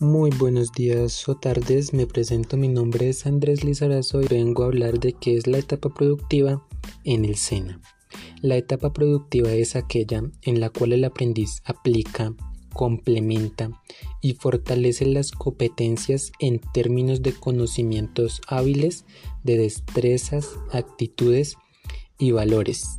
Muy buenos días o tardes, me presento, mi nombre es Andrés Lizarazo y vengo a hablar de qué es la etapa productiva en el SENA. La etapa productiva es aquella en la cual el aprendiz aplica, complementa y fortalece las competencias en términos de conocimientos hábiles, de destrezas, actitudes y valores.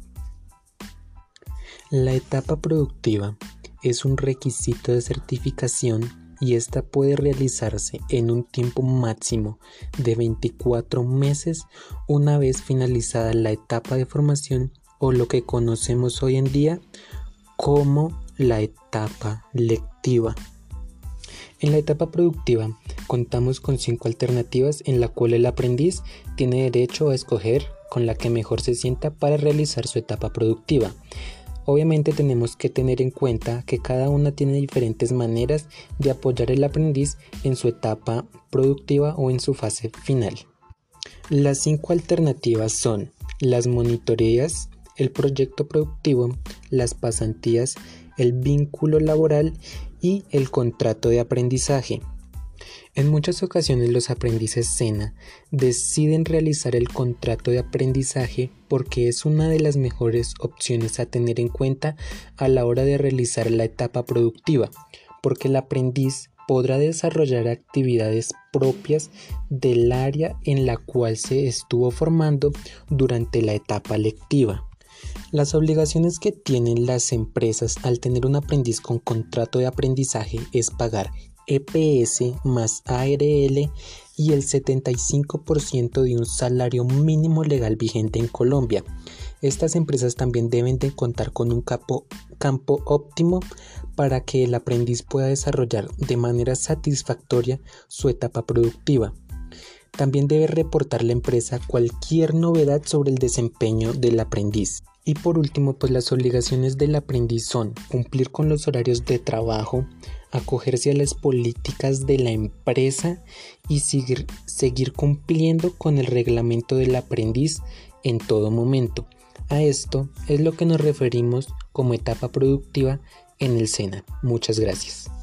La etapa productiva es un requisito de certificación y esta puede realizarse en un tiempo máximo de 24 meses una vez finalizada la etapa de formación o lo que conocemos hoy en día como la etapa lectiva. En la etapa productiva contamos con cinco alternativas en la cual el aprendiz tiene derecho a escoger con la que mejor se sienta para realizar su etapa productiva. Obviamente tenemos que tener en cuenta que cada una tiene diferentes maneras de apoyar al aprendiz en su etapa productiva o en su fase final. Las cinco alternativas son las monitoreas, el proyecto productivo, las pasantías, el vínculo laboral y el contrato de aprendizaje. En muchas ocasiones los aprendices SENA deciden realizar el contrato de aprendizaje porque es una de las mejores opciones a tener en cuenta a la hora de realizar la etapa productiva, porque el aprendiz podrá desarrollar actividades propias del área en la cual se estuvo formando durante la etapa lectiva. Las obligaciones que tienen las empresas al tener un aprendiz con contrato de aprendizaje es pagar EPS más ARL y el 75% de un salario mínimo legal vigente en Colombia. Estas empresas también deben de contar con un campo, campo óptimo para que el aprendiz pueda desarrollar de manera satisfactoria su etapa productiva. También debe reportar la empresa cualquier novedad sobre el desempeño del aprendiz. Y por último, pues las obligaciones del aprendiz son cumplir con los horarios de trabajo, acogerse a las políticas de la empresa y seguir, cumpliendo con el reglamento del aprendiz en todo momento. A esto es lo que nos referimos como etapa productiva en el SENA. Muchas gracias.